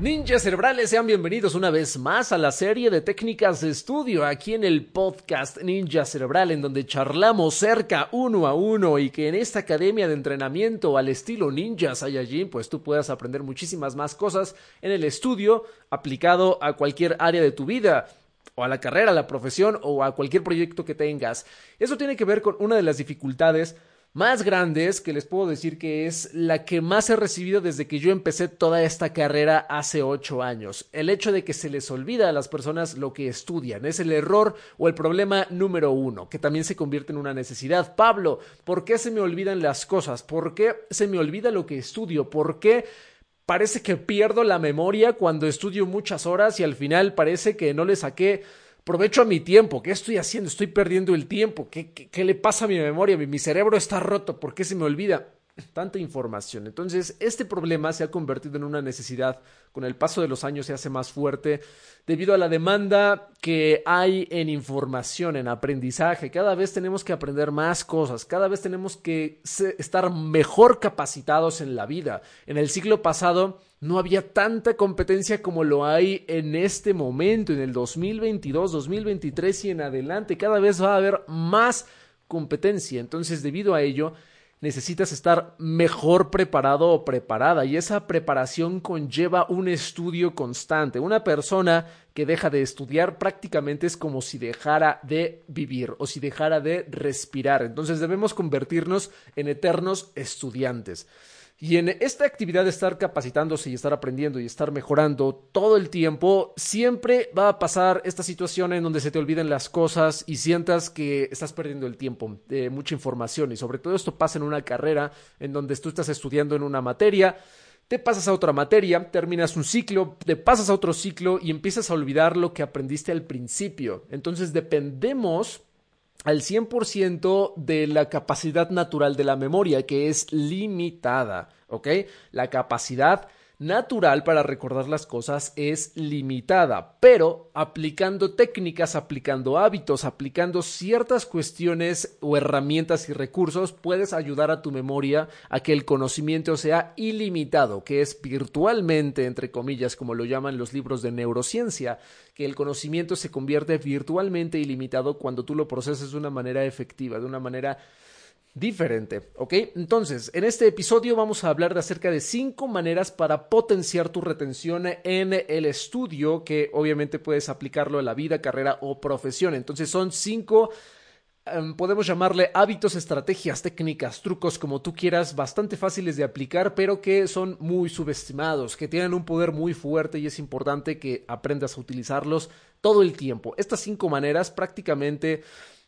Ninjas cerebrales, sean bienvenidos una vez más a la serie de técnicas de estudio aquí en el podcast Ninja Cerebral, en donde charlamos cerca uno a uno y que en esta academia de entrenamiento al estilo Ninja Saiyajin, pues tú puedas aprender muchísimas más cosas en el estudio aplicado a cualquier área de tu vida o a la carrera, a la profesión o a cualquier proyecto que tengas. Eso tiene que ver con una de las dificultades más grandes que les puedo decir que es la que más he recibido desde que yo empecé toda esta carrera hace ocho años. El hecho de que se les olvida a las personas lo que estudian es el error o el problema número uno, que también se convierte en una necesidad. Pablo, ¿por qué se me olvidan las cosas? ¿Por qué se me olvida lo que estudio? ¿Por qué parece que pierdo la memoria cuando estudio muchas horas y al final parece que no le saqué Aprovecho a mi tiempo. ¿Qué estoy haciendo? Estoy perdiendo el tiempo. ¿Qué, qué, le pasa a mi memoria? Mi, mi cerebro está roto. ¿Por qué se me olvida? tanta información. Entonces, este problema se ha convertido en una necesidad. Con el paso de los años se hace más fuerte debido a la demanda que hay en información, en aprendizaje. Cada vez tenemos que aprender más cosas, cada vez tenemos que estar mejor capacitados en la vida. En el siglo pasado no había tanta competencia como lo hay en este momento, en el 2022, 2023 y en adelante. Cada vez va a haber más competencia. Entonces, debido a ello, necesitas estar mejor preparado o preparada y esa preparación conlleva un estudio constante. Una persona que deja de estudiar prácticamente es como si dejara de vivir o si dejara de respirar. Entonces debemos convertirnos en eternos estudiantes. Y en esta actividad de estar capacitándose y estar aprendiendo y estar mejorando todo el tiempo, siempre va a pasar esta situación en donde se te olviden las cosas y sientas que estás perdiendo el tiempo de mucha información. Y sobre todo esto pasa en una carrera en donde tú estás estudiando en una materia, te pasas a otra materia, terminas un ciclo, te pasas a otro ciclo y empiezas a olvidar lo que aprendiste al principio. Entonces dependemos al 100% de la capacidad natural de la memoria, que es limitada, ¿ok? La capacidad natural para recordar las cosas es limitada, pero aplicando técnicas, aplicando hábitos, aplicando ciertas cuestiones o herramientas y recursos, puedes ayudar a tu memoria a que el conocimiento sea ilimitado, que es virtualmente, entre comillas, como lo llaman los libros de neurociencia, que el conocimiento se convierte virtualmente ilimitado cuando tú lo procesas de una manera efectiva, de una manera diferente, ¿ok? Entonces, en este episodio vamos a hablar de acerca de cinco maneras para potenciar tu retención en el estudio, que obviamente puedes aplicarlo a la vida, carrera o profesión. Entonces, son cinco, em, podemos llamarle hábitos, estrategias, técnicas, trucos, como tú quieras, bastante fáciles de aplicar, pero que son muy subestimados, que tienen un poder muy fuerte y es importante que aprendas a utilizarlos todo el tiempo. Estas cinco maneras prácticamente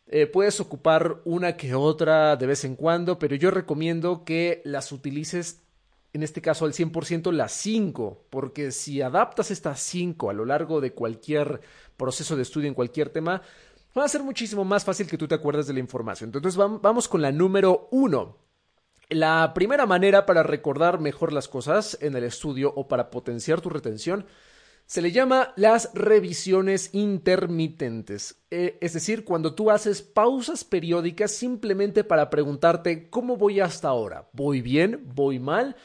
eh, puedes ocupar una que otra de vez en cuando, pero yo recomiendo que las utilices, en este caso al 100% las 5, porque si adaptas estas 5 a lo largo de cualquier proceso de estudio en cualquier tema, va a ser muchísimo más fácil que tú te acuerdes de la información. Entonces vamos con la número 1. La primera manera para recordar mejor las cosas en el estudio o para potenciar tu retención se le llama las revisiones intermitentes, eh, es decir, cuando tú haces pausas periódicas simplemente para preguntarte cómo voy hasta ahora, ¿voy bien? ¿Voy mal?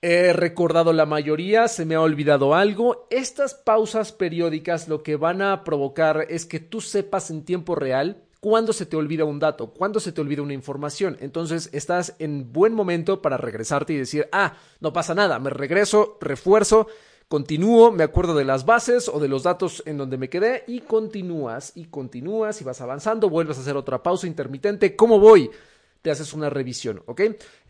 He recordado la mayoría, se me ha olvidado algo. Estas pausas periódicas lo que van a provocar es que tú sepas en tiempo real cuándo se te olvida un dato, cuándo se te olvida una información. Entonces estás en buen momento para regresarte y decir, ah, no pasa nada, me regreso, refuerzo continúo, me acuerdo de las bases o de los datos en donde me quedé y continúas y continúas y vas avanzando, vuelves a hacer otra pausa intermitente. ¿Cómo voy? Te haces una revisión, ¿ok?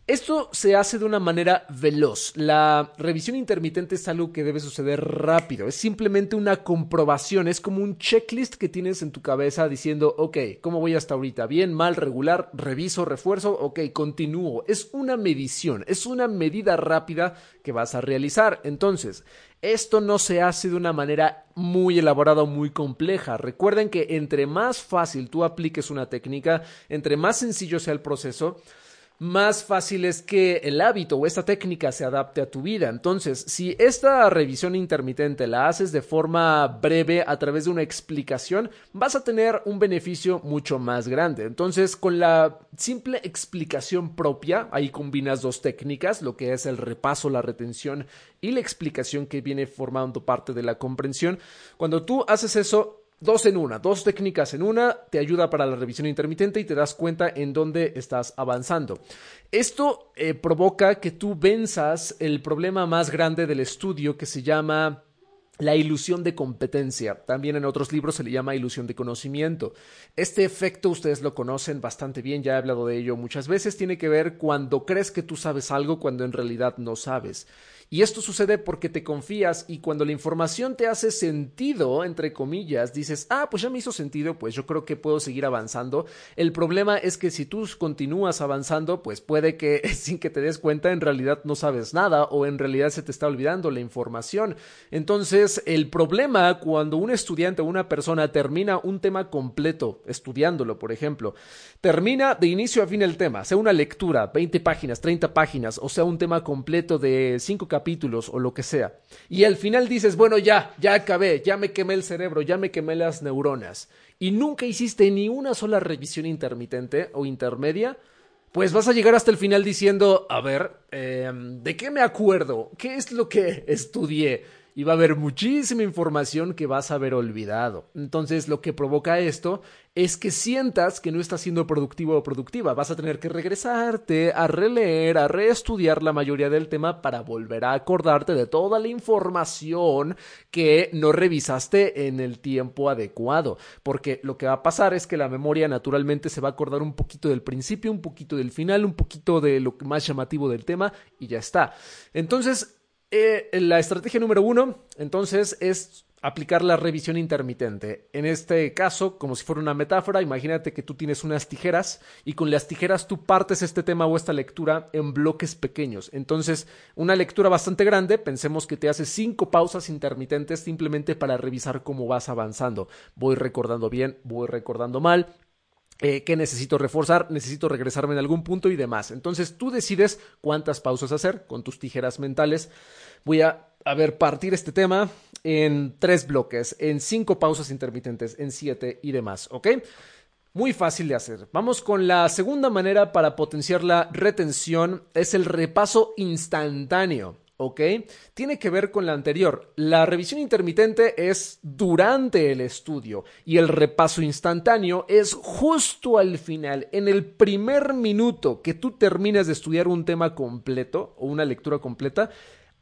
Esto se hace de una manera veloz. La revisión intermitente es algo que debe suceder rápido. Es simplemente una comprobación. Es como un checklist que tienes en tu cabeza diciendo, ok, ¿cómo voy hasta ahorita? Bien, mal, regular, reviso, refuerzo, ok, continúo. Es una medición, es una medida rápida que vas a realizar. Entonces, esto no se hace de una manera muy elaborada o muy compleja. Recuerden que entre más fácil tú apliques una técnica, entre más sencillo sea el proceso, más fácil es que el hábito o esta técnica se adapte a tu vida. Entonces, si esta revisión intermitente la haces de forma breve a través de una explicación, vas a tener un beneficio mucho más grande. Entonces, con la simple explicación propia, ahí combinas dos técnicas, lo que es el repaso, la retención y la explicación que viene formando parte de la comprensión. Cuando tú haces eso, Dos en una, dos técnicas en una, te ayuda para la revisión intermitente y te das cuenta en dónde estás avanzando. Esto eh, provoca que tú venzas el problema más grande del estudio que se llama la ilusión de competencia. También en otros libros se le llama ilusión de conocimiento. Este efecto ustedes lo conocen bastante bien, ya he hablado de ello muchas veces, tiene que ver cuando crees que tú sabes algo cuando en realidad no sabes. Y esto sucede porque te confías y cuando la información te hace sentido, entre comillas, dices, ah, pues ya me hizo sentido, pues yo creo que puedo seguir avanzando. El problema es que si tú continúas avanzando, pues puede que sin que te des cuenta en realidad no sabes nada o en realidad se te está olvidando la información. Entonces, el problema cuando un estudiante o una persona termina un tema completo, estudiándolo, por ejemplo, termina de inicio a fin el tema, sea una lectura, 20 páginas, 30 páginas, o sea un tema completo de 5 capítulos o lo que sea. Y al final dices, bueno, ya, ya acabé, ya me quemé el cerebro, ya me quemé las neuronas. Y nunca hiciste ni una sola revisión intermitente o intermedia, pues vas a llegar hasta el final diciendo, a ver, em, ¿de qué me acuerdo? ¿Qué es lo que estudié? Y va a haber muchísima información que vas a haber olvidado. Entonces, lo que provoca esto es que sientas que no estás siendo productivo o productiva. Vas a tener que regresarte a releer, a reestudiar la mayoría del tema para volver a acordarte de toda la información que no revisaste en el tiempo adecuado. Porque lo que va a pasar es que la memoria naturalmente se va a acordar un poquito del principio, un poquito del final, un poquito de lo más llamativo del tema y ya está. Entonces, eh, la estrategia número uno, entonces, es aplicar la revisión intermitente. En este caso, como si fuera una metáfora, imagínate que tú tienes unas tijeras y con las tijeras tú partes este tema o esta lectura en bloques pequeños. Entonces, una lectura bastante grande, pensemos que te hace cinco pausas intermitentes simplemente para revisar cómo vas avanzando. Voy recordando bien, voy recordando mal, eh, qué necesito reforzar, necesito regresarme en algún punto y demás. Entonces tú decides cuántas pausas hacer con tus tijeras mentales. Voy a, a ver, partir este tema en tres bloques, en cinco pausas intermitentes, en siete y demás, ¿ok? Muy fácil de hacer. Vamos con la segunda manera para potenciar la retención, es el repaso instantáneo. ¿Ok? Tiene que ver con la anterior. La revisión intermitente es durante el estudio y el repaso instantáneo es justo al final, en el primer minuto que tú terminas de estudiar un tema completo o una lectura completa.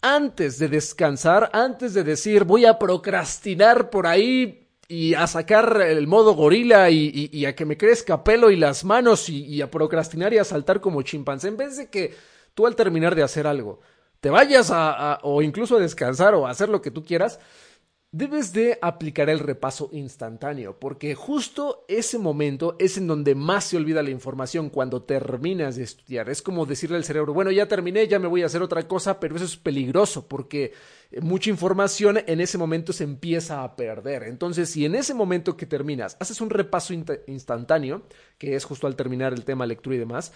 Antes de descansar, antes de decir voy a procrastinar por ahí y a sacar el modo gorila y, a que me crezca pelo y las manos y, y a procrastinar y a saltar como chimpancé, en vez de que tú al terminar de hacer algo te vayas a, o incluso a descansar o a hacer lo que tú quieras, debes de aplicar el repaso instantáneo, porque justo ese momento es en donde más se olvida la información cuando terminas de estudiar. Es como decirle al cerebro, bueno, ya terminé, ya me voy a hacer otra cosa, pero eso es peligroso porque mucha información en ese momento se empieza a perder. Entonces, si en ese momento que terminas haces un repaso instantáneo, que es justo al terminar el tema lectura y demás,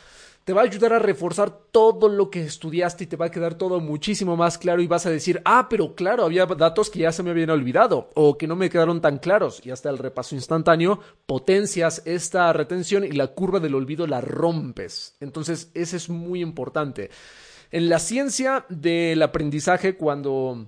te va a ayudar a reforzar todo lo que estudiaste y te va a quedar todo muchísimo más claro y vas a decir, ah, pero claro, había datos que ya se me habían olvidado o que no me quedaron tan claros y hasta el repaso instantáneo potencias esta retención y la curva del olvido la rompes. Entonces, eso es muy importante. En la ciencia del aprendizaje, cuando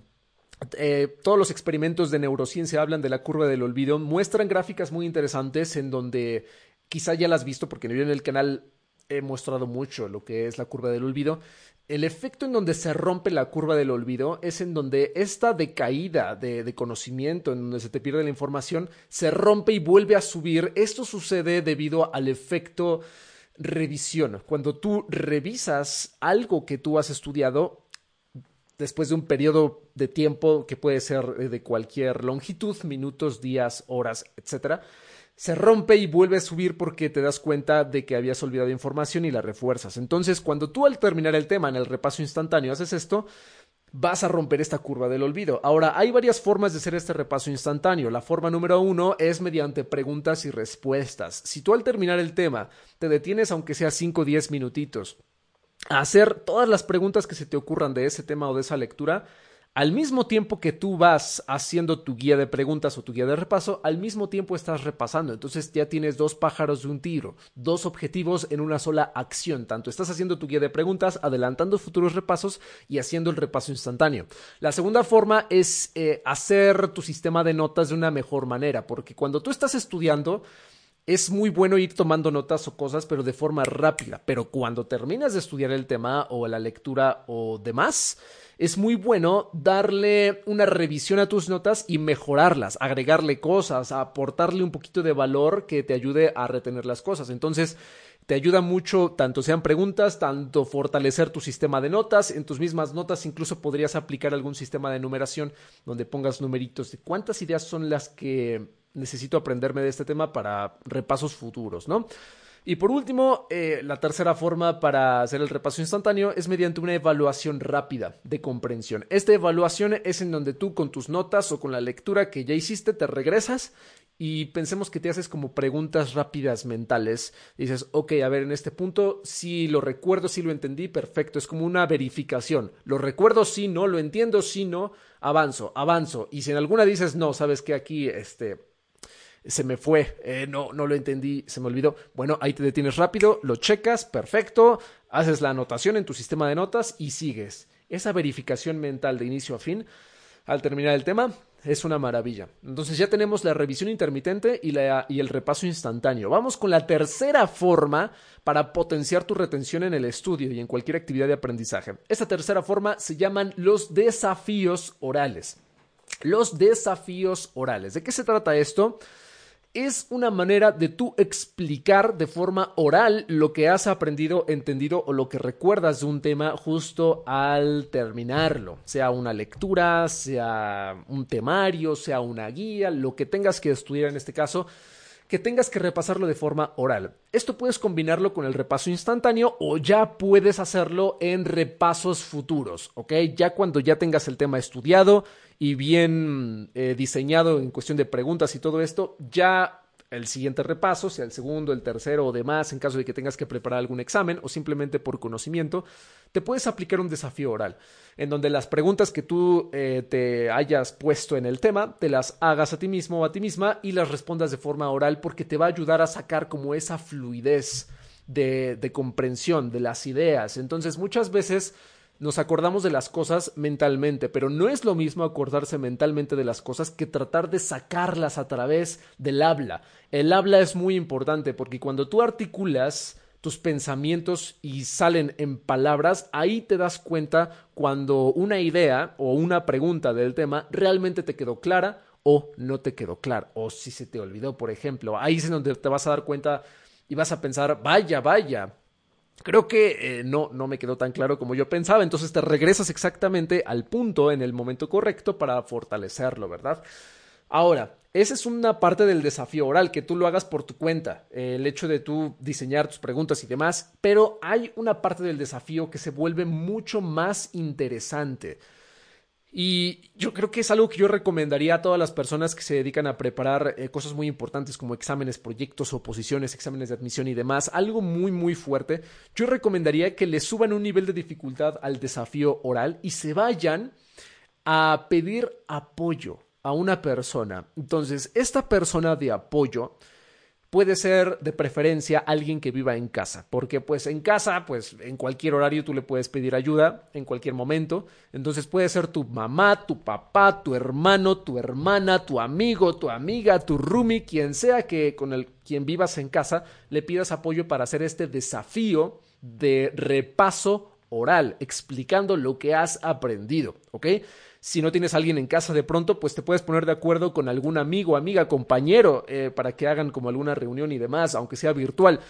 eh, todos los experimentos de neurociencia hablan de la curva del olvido, muestran gráficas muy interesantes en donde quizá ya las has visto porque en el canal he mostrado mucho lo que es la curva del olvido. El efecto en donde se rompe la curva del olvido es en donde esta decaída de, conocimiento, en donde se te pierde la información, se rompe y vuelve a subir. Esto sucede debido al efecto revisión. Cuando tú revisas algo que tú has estudiado, después de un periodo de tiempo que puede ser de cualquier longitud, minutos, días, horas, etcétera, se rompe y vuelve a subir porque te das cuenta de que habías olvidado información y la refuerzas. Entonces, cuando tú al terminar el tema en el repaso instantáneo haces esto, vas a romper esta curva del olvido. Ahora, hay varias formas de hacer este repaso instantáneo. La forma número uno es mediante preguntas y respuestas. Si tú al terminar el tema te detienes aunque sea 5 o 10 minutitos hacer todas las preguntas que se te ocurran de ese tema o de esa lectura al mismo tiempo que tú vas haciendo tu guía de preguntas o tu guía de repaso, al mismo tiempo estás repasando. Entonces ya tienes dos pájaros de un tiro, dos objetivos en una sola acción. Tanto estás haciendo tu guía de preguntas, adelantando futuros repasos y haciendo el repaso instantáneo. La segunda forma es eh, hacer tu sistema de notas de una mejor manera, porque cuando tú estás estudiando, es muy bueno ir tomando notas o cosas, pero de forma rápida. Pero cuando terminas de estudiar el tema o la lectura o demás, es muy bueno darle una revisión a tus notas y mejorarlas, agregarle cosas, aportarle un poquito de valor que te ayude a retener las cosas. Entonces, te ayuda mucho, tanto sean preguntas, tanto fortalecer tu sistema de notas. En tus mismas notas incluso podrías aplicar algún sistema de numeración donde pongas numeritos de cuántas ideas son las que necesito aprenderme de este tema para repasos futuros, ¿no? Y por último, eh, la tercera forma para hacer el repaso instantáneo es mediante una evaluación rápida de comprensión. Esta evaluación es en donde tú con tus notas o con la lectura que ya hiciste te regresas y pensemos que te haces como preguntas rápidas mentales. dices, ok, a ver, en este punto sí lo recuerdo, sí lo entendí, perfecto. Es como una verificación. Lo recuerdo, sí, no, lo entiendo, sí, no, avanzo, avanzo. Y si en alguna dices, no, sabes que aquí, este se me fue, eh, no, no lo entendí, se me olvidó. Bueno, ahí te detienes rápido, lo checas, perfecto, haces la anotación en tu sistema de notas y sigues. Esa verificación mental de inicio a fin, al terminar el tema, es una maravilla. Entonces ya tenemos la revisión intermitente y, la, y el repaso instantáneo. Vamos con la tercera forma para potenciar tu retención en el estudio y en cualquier actividad de aprendizaje. Esta tercera forma se llaman los desafíos orales. Los desafíos orales. ¿De qué se trata esto? Es una manera de tú explicar de forma oral lo que has aprendido, entendido o lo que recuerdas de un tema justo al terminarlo, sea una lectura, sea un temario, sea una guía, lo que tengas que estudiar en este caso, que tengas que repasarlo de forma oral. Esto puedes combinarlo con el repaso instantáneo o ya puedes hacerlo en repasos futuros, ¿ok? Ya cuando ya tengas el tema estudiado y bien eh, diseñado en cuestión de preguntas y todo esto, ya el siguiente repaso, sea el segundo, el tercero o demás, en caso de que tengas que preparar algún examen o simplemente por conocimiento, te puedes aplicar un desafío oral, en donde las preguntas que tú eh, te hayas puesto en el tema, te las hagas a ti mismo o a ti misma y las respondas de forma oral porque te va a ayudar a sacar como esa fluidez de, de comprensión de las ideas. Entonces, muchas veces nos acordamos de las cosas mentalmente, pero no es lo mismo acordarse mentalmente de las cosas que tratar de sacarlas a través del habla. El habla es muy importante porque cuando tú articulas tus pensamientos y salen en palabras, ahí te das cuenta cuando una idea o una pregunta del tema realmente te quedó clara o no te quedó clara, o si se te olvidó, por ejemplo. Ahí es donde te vas a dar cuenta y vas a pensar, vaya, vaya, Creo que eh, no, no me quedó tan claro como yo pensaba, entonces te regresas exactamente al punto en el momento correcto para fortalecerlo, ¿verdad? Ahora, esa es una parte del desafío oral, que tú lo hagas por tu cuenta, el hecho de tú diseñar tus preguntas y demás, pero hay una parte del desafío que se vuelve mucho más interesante. Y yo creo que es algo que yo recomendaría a todas las personas que se dedican a preparar eh, cosas muy importantes como exámenes, proyectos, oposiciones, exámenes de admisión y demás, algo muy muy fuerte. Yo recomendaría que le suban un nivel de dificultad al desafío oral y se vayan a pedir apoyo a una persona. Entonces, esta persona de apoyo puede ser de preferencia alguien que viva en casa, porque pues en casa, pues en cualquier horario tú le puedes pedir ayuda, en cualquier momento, entonces puede ser tu mamá, tu papá, tu hermano, tu hermana, tu amigo, tu amiga, tu roomie, quien sea que con el quien vivas en casa, le pidas apoyo para hacer este desafío de repaso oral, explicando lo que has aprendido, ¿ok? Si no tienes a alguien en casa de pronto, pues te puedes poner de acuerdo con algún amigo, amiga, compañero, eh, para que hagan como alguna reunión y demás, aunque sea virtual.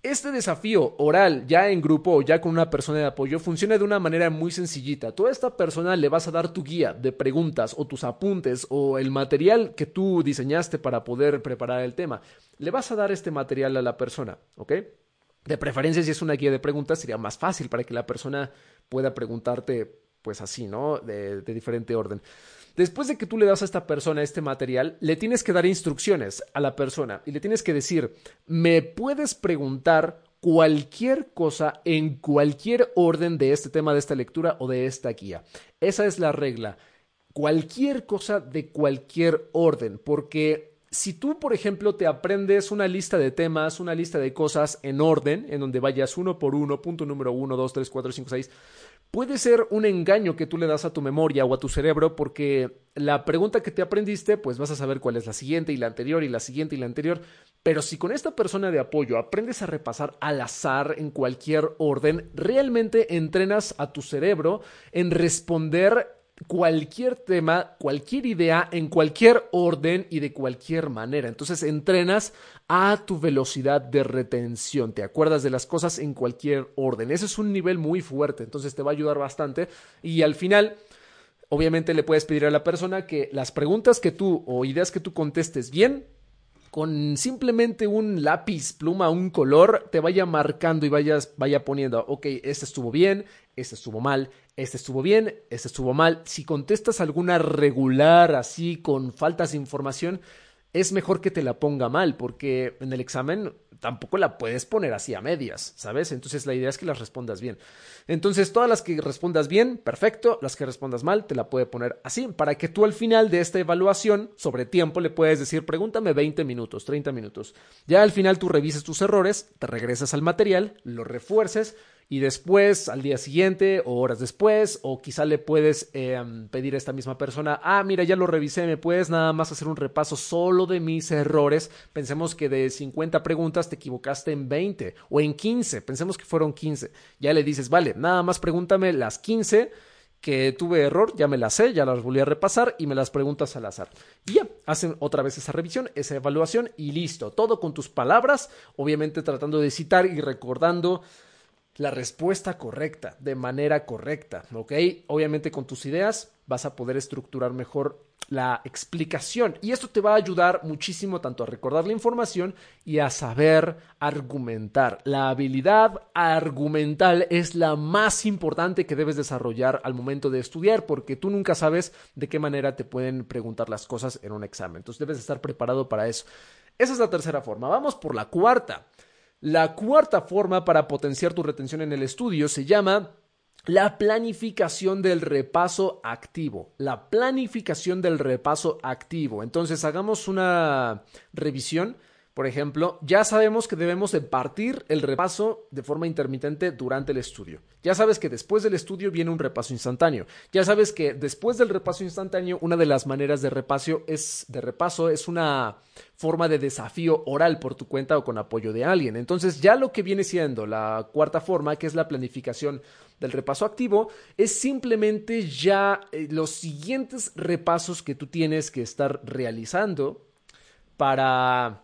Este desafío oral, ya en grupo o ya con una persona de apoyo, funciona de una manera muy sencillita. Tú a esta persona le vas a dar tu guía de preguntas o tus apuntes o el material que tú diseñaste para poder preparar el tema. Le vas a dar este material a la persona, ¿ok? De preferencia, si es una guía de preguntas, sería más fácil para que la persona pueda preguntarte pues así, ¿no? De, diferente orden. Después de que tú le das a esta persona este material, le tienes que dar instrucciones a la persona y le tienes que decir, me puedes preguntar cualquier cosa en cualquier orden de este tema, de esta lectura o de esta guía. Esa es la regla. Cualquier cosa de cualquier orden, porque si tú, por ejemplo, te aprendes una lista de temas, una lista de cosas en orden, en donde vayas uno por uno, punto número uno, dos, tres, cuatro, cinco, seis, puede ser un engaño que tú le das a tu memoria o a tu cerebro porque la pregunta que te aprendiste, pues vas a saber cuál es la siguiente y la anterior y la siguiente y la anterior. Pero si con esta persona de apoyo aprendes a repasar al azar en cualquier orden, realmente entrenas a tu cerebro en responder cualquier tema, cualquier idea, en cualquier orden y de cualquier manera. Entonces entrenas a tu velocidad de retención. Te acuerdas de las cosas en cualquier orden. Ese es un nivel muy fuerte. Entonces te va a ayudar bastante. Y al final, obviamente le puedes pedir a la persona que las preguntas que tú o ideas que tú contestes bien, con simplemente un lápiz, pluma, un color, te vaya marcando y vayas, vaya poniendo, ok, este estuvo bien, este estuvo mal, este estuvo bien, este estuvo mal. Si contestas alguna regular así con faltas de información, es mejor que te la ponga mal, porque en el examen tampoco la puedes poner así a medias, ¿sabes? Entonces la idea es que las respondas bien. Entonces todas las que respondas bien, perfecto, las que respondas mal, te la puede poner así, para que tú al final de esta evaluación sobre tiempo le puedes decir, pregúntame 20 minutos, 30 minutos. Ya al final tú revises tus errores, te regresas al material, lo refuerces y después, al día siguiente o horas después, o quizá le puedes em, pedir a esta misma persona, ah, mira, ya lo revisé, me puedes nada más hacer un repaso solo de mis errores. Pensemos que de 50 preguntas te equivocaste en 20 o en 15, pensemos que fueron 15. Ya le dices, vale, nada más pregúntame las 15 que tuve error, ya me las sé, ya las volví a repasar y me las preguntas al azar. Y ya, hacen otra vez esa revisión, esa evaluación y listo. Todo con tus palabras, obviamente tratando de citar y recordando la respuesta correcta, de manera correcta, ¿ok? Obviamente con tus ideas vas a poder estructurar mejor la explicación y esto te va a ayudar muchísimo tanto a recordar la información y a saber argumentar. La habilidad argumental es la más importante que debes desarrollar al momento de estudiar porque tú nunca sabes de qué manera te pueden preguntar las cosas en un examen. Entonces debes estar preparado para eso. Esa es la tercera forma. Vamos por la cuarta. La cuarta forma para potenciar tu retención en el estudio se llama la planificación del repaso activo. La planificación del repaso activo. Entonces, hagamos una revisión por ejemplo, ya sabemos que debemos de partir el repaso de forma intermitente durante el estudio. Ya sabes que después del estudio viene un repaso instantáneo. Ya sabes que después del repaso instantáneo, una de las maneras de repaso es de repaso es una forma de desafío oral por tu cuenta o con apoyo de alguien. Entonces, ya lo que viene siendo la cuarta forma, que es la planificación del repaso activo, es simplemente ya eh, los siguientes repasos que tú tienes que estar realizando para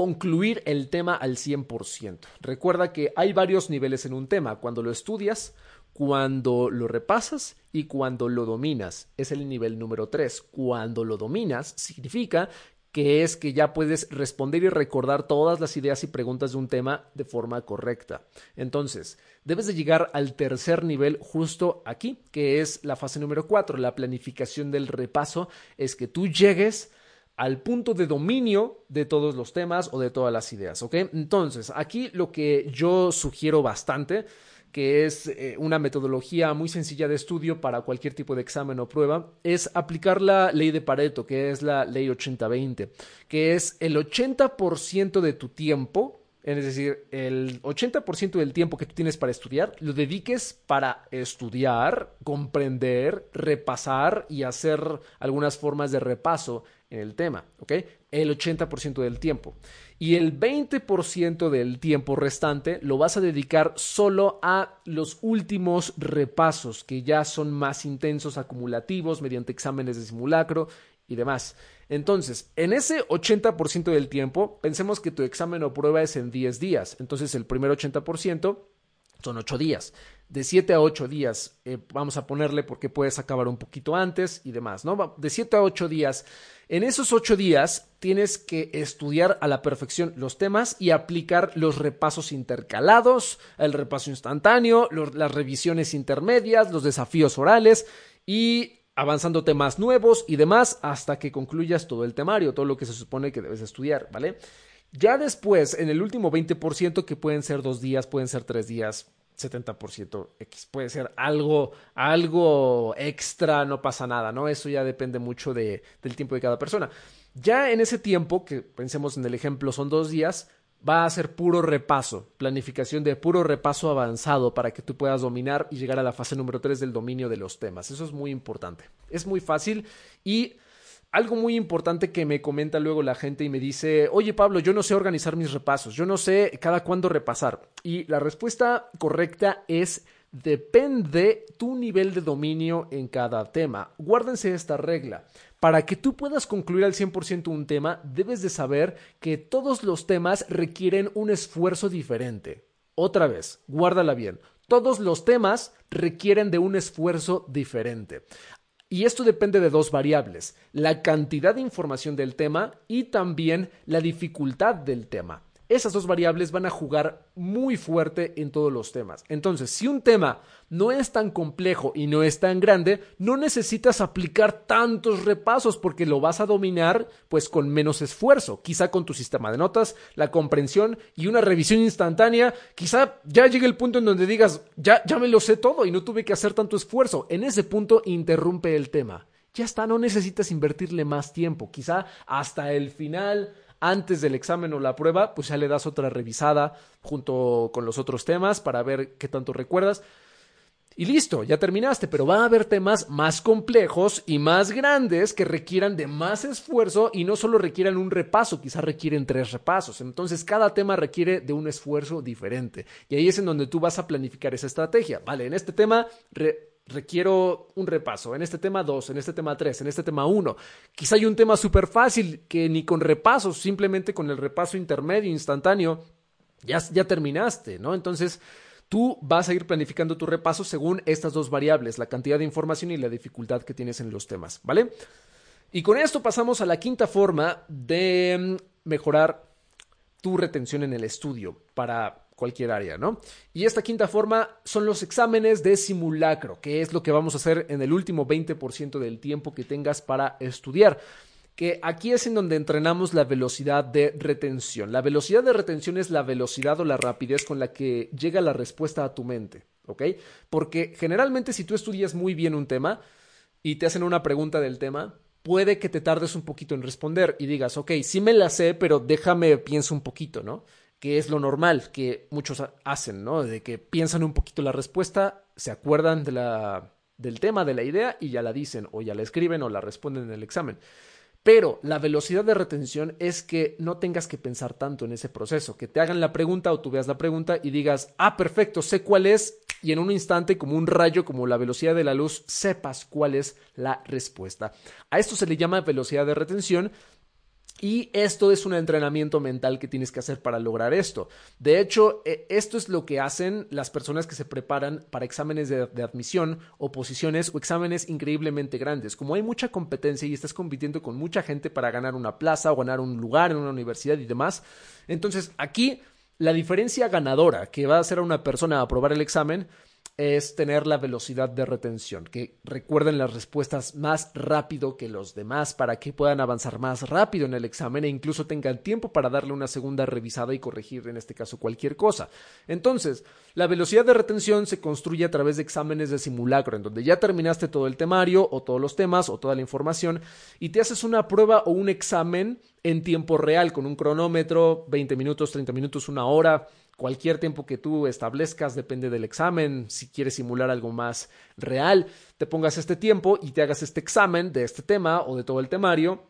concluir el tema al 100%. Recuerda que hay varios niveles en un tema, cuando lo estudias, cuando lo repasas y cuando lo dominas. Es el nivel número 3. Cuando lo dominas significa que es que ya puedes responder y recordar todas las ideas y preguntas de un tema de forma correcta. Entonces, debes de llegar al tercer nivel justo aquí, que es la fase número 4, la planificación del repaso, es que tú llegues al punto de dominio de todos los temas o de todas las ideas, ¿ok? Entonces, aquí lo que yo sugiero bastante, que es eh, una metodología muy sencilla de estudio para cualquier tipo de examen o prueba, es aplicar la ley de Pareto, que es la ley 80-20, que es el 80% de tu tiempo, es decir, el 80% del tiempo que tú tienes para estudiar, lo dediques para estudiar, comprender, repasar y hacer algunas formas de repaso en el tema, ¿ok? El 80% del tiempo. Y el 20% del tiempo restante lo vas a dedicar solo a los últimos repasos, que ya son más intensos, acumulativos, mediante exámenes de simulacro y demás. Entonces, en ese 80% del tiempo, pensemos que tu examen o prueba es en 10 días. Entonces, el primer 80% son 8 días de 7 a 8 días, eh, vamos a ponerle porque puedes acabar un poquito antes y demás, ¿no? De 7 a 8 días. En esos 8 días tienes que estudiar a la perfección los temas y aplicar los repasos intercalados, el repaso instantáneo, las revisiones intermedias, los desafíos orales y avanzando temas nuevos y demás hasta que concluyas todo el temario, todo lo que se supone que debes estudiar, ¿vale? Ya después, en el último 20%, que pueden ser dos días, pueden ser tres días, 70% X. Puede ser algo, algo extra, no pasa nada, ¿no? Eso ya depende mucho de, del tiempo de cada persona. Ya en ese tiempo, que pensemos en el ejemplo, son dos días, va a ser puro repaso, planificación de puro repaso avanzado para que tú puedas dominar y llegar a la fase número 3 del dominio de los temas. Eso es muy importante. Es muy fácil y algo muy importante que me comenta luego la gente y me dice, oye Pablo, yo no sé organizar mis repasos, yo no sé cada cuándo repasar. Y la respuesta correcta es depende tu nivel de dominio en cada tema. Guárdense esta regla. Para que tú puedas concluir al 100% un tema, debes de saber que todos los temas requieren un esfuerzo diferente. Otra vez, guárdala bien. Todos los temas requieren de un esfuerzo diferente. Y esto depende de dos variables, la cantidad de información del tema y también la dificultad del tema. Esas dos variables van a jugar muy fuerte en todos los temas. Entonces, si un tema no es tan complejo y no es tan grande, no necesitas aplicar tantos repasos porque lo vas a dominar pues con menos esfuerzo. Quizá con tu sistema de notas, la comprensión y una revisión instantánea, quizá ya llegue el punto en donde digas, ya, ya me lo sé todo y no tuve que hacer tanto esfuerzo. En ese punto interrumpe el tema. Ya está, no necesitas invertirle más tiempo. Quizá hasta el final antes del examen o la prueba, pues ya le das otra revisada junto con los otros temas para ver qué tanto recuerdas. Y listo, ya terminaste, pero va a haber temas más complejos y más grandes que requieran de más esfuerzo y no solo requieran un repaso, quizás requieren tres repasos. Entonces, cada tema requiere de un esfuerzo diferente. Y ahí es en donde tú vas a planificar esa estrategia. Vale, en este tema requiero un repaso, en este tema dos, en este tema tres, en este tema uno. Quizá hay un tema súper fácil que ni con repasos, simplemente con el repaso intermedio, instantáneo, ya, ya terminaste, ¿no? Entonces, tú vas a ir planificando tu repaso según estas dos variables, la cantidad de información y la dificultad que tienes en los temas, ¿vale? Y con esto pasamos a la quinta forma de mm, mejorar tu retención en el estudio para cualquier área, ¿no? Y esta quinta forma son los exámenes de simulacro, que es lo que vamos a hacer en el último 20% del tiempo que tengas para estudiar que aquí es en donde entrenamos la velocidad de retención. La velocidad de retención es la velocidad o la rapidez con la que llega la respuesta a tu mente, ¿ok? Porque generalmente si tú estudias muy bien un tema y te hacen una pregunta del tema, puede que te tardes un poquito en responder y digas, ok, sí me la sé, pero déjame pienso un poquito, ¿no? Que es lo normal que muchos hacen, ¿no? De que piensan un poquito la respuesta, se acuerdan de la, del tema, de la idea y ya la dicen o ya la escriben o la responden en el examen. Pero la velocidad de retención es que no tengas que pensar tanto en ese proceso, que te hagan la pregunta o tú veas la pregunta y digas, ah, perfecto, sé cuál es, y en un instante, como un rayo, como la velocidad de la luz, sepas cuál es la respuesta. A esto se le llama velocidad de retención y esto es un entrenamiento mental que tienes que hacer para lograr esto. De hecho, e, esto es lo que hacen las personas que se preparan para exámenes de, admisión, oposiciones o exámenes increíblemente grandes. Como hay mucha competencia y estás compitiendo con mucha gente para ganar una plaza o ganar un lugar en una universidad y demás, entonces aquí la diferencia ganadora que va a hacer a una persona a aprobar el examen es tener la velocidad de retención, que recuerden las respuestas más rápido que los demás para que puedan avanzar más rápido en el examen e incluso tengan tiempo para darle una segunda revisada y corregir en este caso cualquier cosa. Entonces, la velocidad de retención se construye a través de exámenes de simulacro, en donde ya terminaste todo el temario o todos los temas o toda la información y te haces una prueba o un examen en tiempo real con un cronómetro, 20 minutos, 30 minutos, una hora, cualquier tiempo que tú establezcas, depende del examen, si quieres simular algo más real, te pongas este tiempo y te hagas este examen de este tema o de todo el temario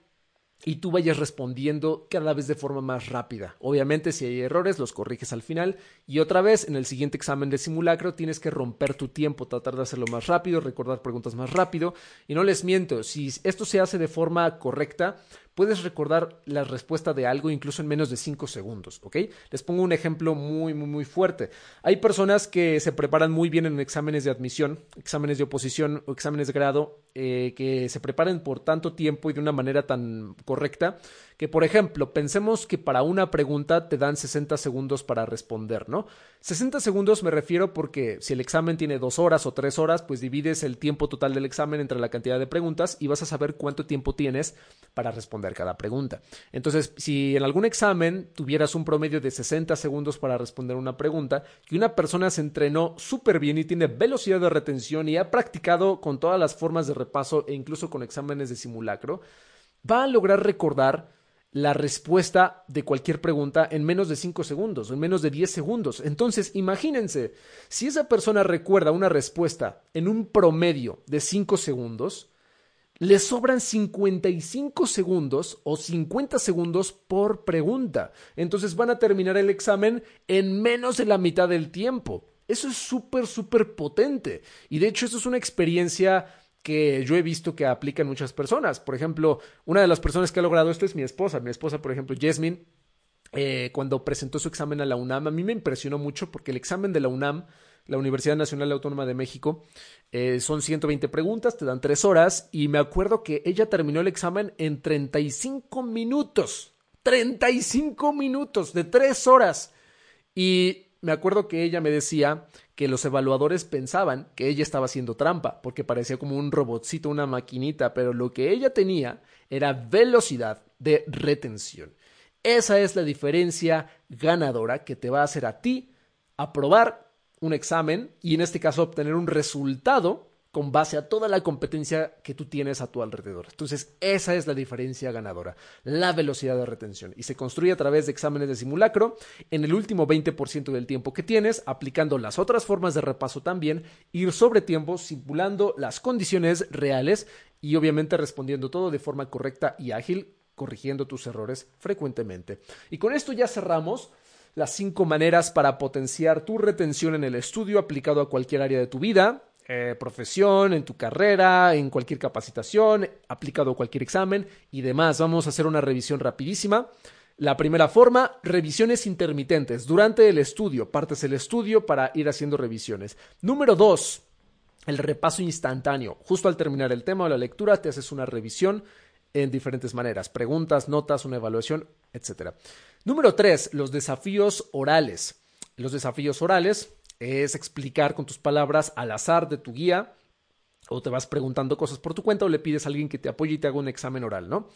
y tú vayas respondiendo cada vez de forma más rápida. Obviamente si hay errores los corriges al final y otra vez en el siguiente examen de simulacro tienes que romper tu tiempo, tratar de hacerlo más rápido, recordar preguntas más rápido y no les miento, si esto se hace de forma correcta, puedes recordar la respuesta de algo incluso en menos de 5 segundos, ¿ok? Les pongo un ejemplo muy, muy, muy fuerte. Hay personas que se preparan muy bien en exámenes de admisión, exámenes de oposición o exámenes de grado, eh, que se preparan por tanto tiempo y de una manera tan correcta Que por ejemplo, pensemos que para una pregunta te dan 60 segundos para responder, ¿no? 60 segundos me refiero porque si el examen tiene dos horas o tres horas, pues divides el tiempo total del examen entre la cantidad de preguntas y vas a saber cuánto tiempo tienes para responder cada pregunta. Entonces, si en algún examen tuvieras un promedio de 60 segundos para responder una pregunta y una persona se entrenó súper bien y tiene velocidad de retención y ha practicado con todas las formas de repaso e incluso con exámenes de simulacro, va a lograr recordar la respuesta de cualquier pregunta en menos de 5 segundos, en menos de 10 segundos. Entonces, imagínense, si esa persona recuerda una respuesta en un promedio de 5 segundos, le sobran 55 segundos o 50 segundos por pregunta. Entonces van a terminar el examen en menos de la mitad del tiempo. Eso es súper, súper potente. Y de hecho, eso es una experiencia que yo he visto que aplican muchas personas. Por ejemplo, una de las personas que ha logrado esto es mi esposa. Mi esposa, por ejemplo, Jasmine, eh, cuando presentó su examen a la UNAM, a mí me impresionó mucho porque el examen de la UNAM, la Universidad Nacional Autónoma de México, eh, son 120 preguntas, te dan tres horas y me acuerdo que ella terminó el examen en 35 minutos. 35 minutos de tres horas. Y me acuerdo que ella me decía que los evaluadores pensaban que ella estaba haciendo trampa, porque parecía como un robotcito, una maquinita, pero lo que ella tenía era velocidad de retención. Esa es la diferencia ganadora que te va a hacer a ti aprobar un examen y en este caso obtener un resultado con base a toda la competencia que tú tienes a tu alrededor. Entonces, esa es la diferencia ganadora, la velocidad de retención. Y se construye a través de exámenes de simulacro en el último 20% del tiempo que tienes, aplicando las otras formas de repaso también, ir sobre tiempo, simulando las condiciones reales y obviamente respondiendo todo de forma correcta y ágil, corrigiendo tus errores frecuentemente. Y con esto ya cerramos las cinco maneras para potenciar tu retención en el estudio aplicado a cualquier área de tu vida. Eh, profesión, en tu carrera, en cualquier capacitación, aplicado cualquier examen y demás. Vamos a hacer una revisión rapidísima. La primera forma, revisiones intermitentes. Durante el estudio, partes el estudio para ir haciendo revisiones. Número dos, el repaso instantáneo. Justo al terminar el tema o la lectura, te haces una revisión en diferentes maneras. Preguntas, notas, una evaluación, etc. Número tres, los desafíos orales. Los desafíos orales es explicar con tus palabras al azar de tu guía o te vas preguntando cosas por tu cuenta o le pides a alguien que te apoye y te haga un examen oral, ¿no?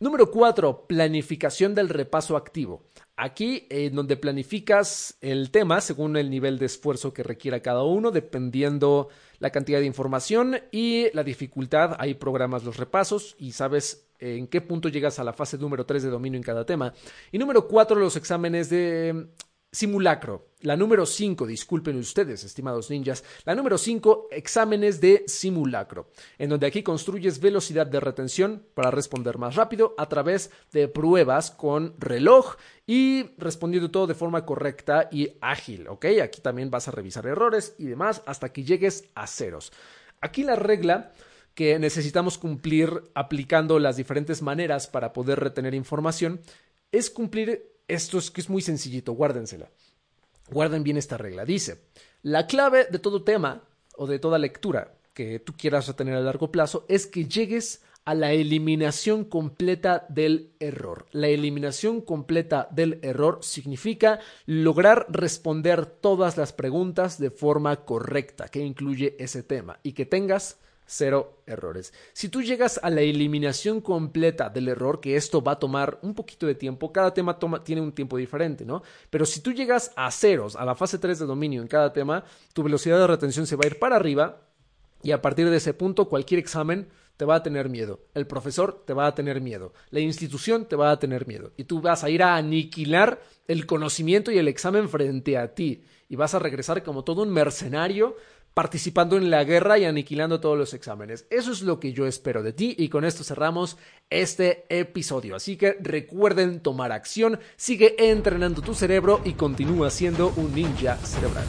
Número cuatro, planificación del repaso activo. Aquí, en donde planificas el tema según el nivel de esfuerzo que requiera cada uno, dependiendo la cantidad de información y la dificultad, ahí programas los repasos y sabes en qué punto llegas a la fase número tres de dominio en cada tema. Y número cuatro, los exámenes de Simulacro. La número 5, disculpen ustedes, estimados ninjas. La número 5, exámenes de simulacro, en donde aquí construyes velocidad de retención para responder más rápido a través de pruebas con reloj y respondiendo todo de forma correcta y ágil, ¿ok? Aquí también vas a revisar errores y demás hasta que llegues a ceros. Aquí la regla que necesitamos cumplir aplicando las diferentes maneras para poder retener información es cumplir esto es que es muy sencillito, guárdensela. Guarden bien esta regla. Dice, la clave de todo tema o de toda lectura que tú quieras retener a largo plazo es que llegues a la eliminación completa del error. La eliminación completa del error significa lograr responder todas las preguntas de forma correcta que incluye ese tema y que tengas cero errores. Si tú llegas a la eliminación completa del error, que esto va a tomar un poquito de tiempo, cada tema toma, tiene un tiempo diferente, ¿no? Pero si tú llegas a ceros, a la fase 3 de dominio en cada tema, tu velocidad de retención se va a ir para arriba y a partir de ese punto cualquier examen te va a tener miedo, el profesor te va a tener miedo, la institución te va a tener miedo y tú vas a ir a aniquilar el conocimiento y el examen frente a ti y vas a regresar como todo un mercenario participando en la guerra y aniquilando todos los exámenes. Eso es lo que yo espero de ti y con esto cerramos este episodio. Así que recuerden tomar acción, sigue entrenando tu cerebro y continúa siendo un ninja cerebral.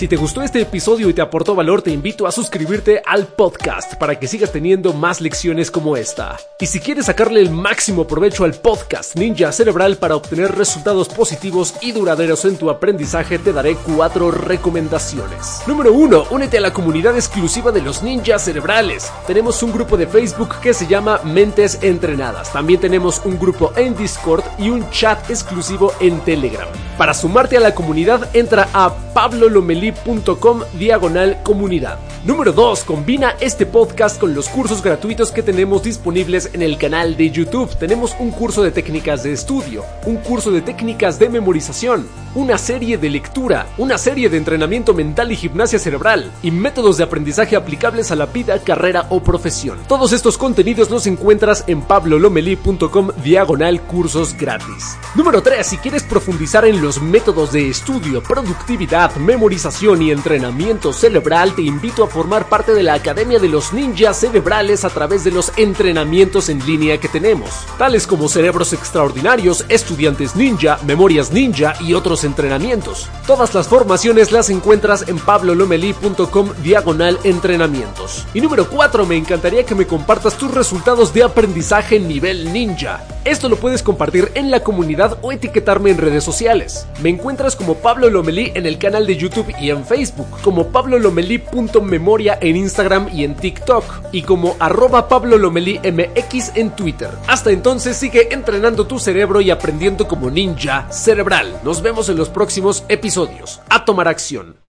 Si te gustó este episodio y te aportó valor, te invito a suscribirte al podcast para que sigas teniendo más lecciones como esta. Y si quieres sacarle el máximo provecho al podcast Ninja Cerebral para obtener resultados positivos y duraderos en tu aprendizaje, te daré cuatro recomendaciones. Número 1. Únete a la comunidad exclusiva de los ninjas cerebrales. Tenemos un grupo de Facebook que se llama Mentes Entrenadas. También tenemos un grupo en Discord y un chat exclusivo en Telegram. Para sumarte a la comunidad, entra a pablolomeli.com diagonal comunidad. Número 2. Combina este podcast con los cursos gratuitos que tenemos disponibles en el canal de YouTube. Tenemos un curso de técnicas de estudio, un curso de técnicas de memorización, una serie de lectura, una serie de entrenamiento mental y gimnasia cerebral y métodos de aprendizaje aplicables a la vida, carrera o profesión. Todos estos contenidos los encuentras en pablolomeli.com diagonal cursos gratis. Número 3. Si quieres profundizar en los métodos de estudio, productividad, memorización y entrenamiento cerebral, te invito a formar parte de la Academia de los Ninjas Cerebrales a través de los entrenamientos en línea que tenemos, tales como cerebros extraordinarios, estudiantes ninja, memorias ninja y otros entrenamientos. Todas las formaciones las encuentras en pablolomeli.com diagonal entrenamientos. Y número 4, me encantaría que me compartas tus resultados de aprendizaje en nivel ninja. Esto lo puedes compartir en la comunidad o etiquetarme en redes sociales. Me encuentras como Pablo Lomelí en el canal de YouTube y en Facebook, como pablolomeli.memoria en Instagram y en TikTok, y como arroba Pablo MX en Twitter. Hasta entonces sigue entrenando tu cerebro y aprendiendo como ninja cerebral. Nos vemos en los próximos episodios. A tomar acción.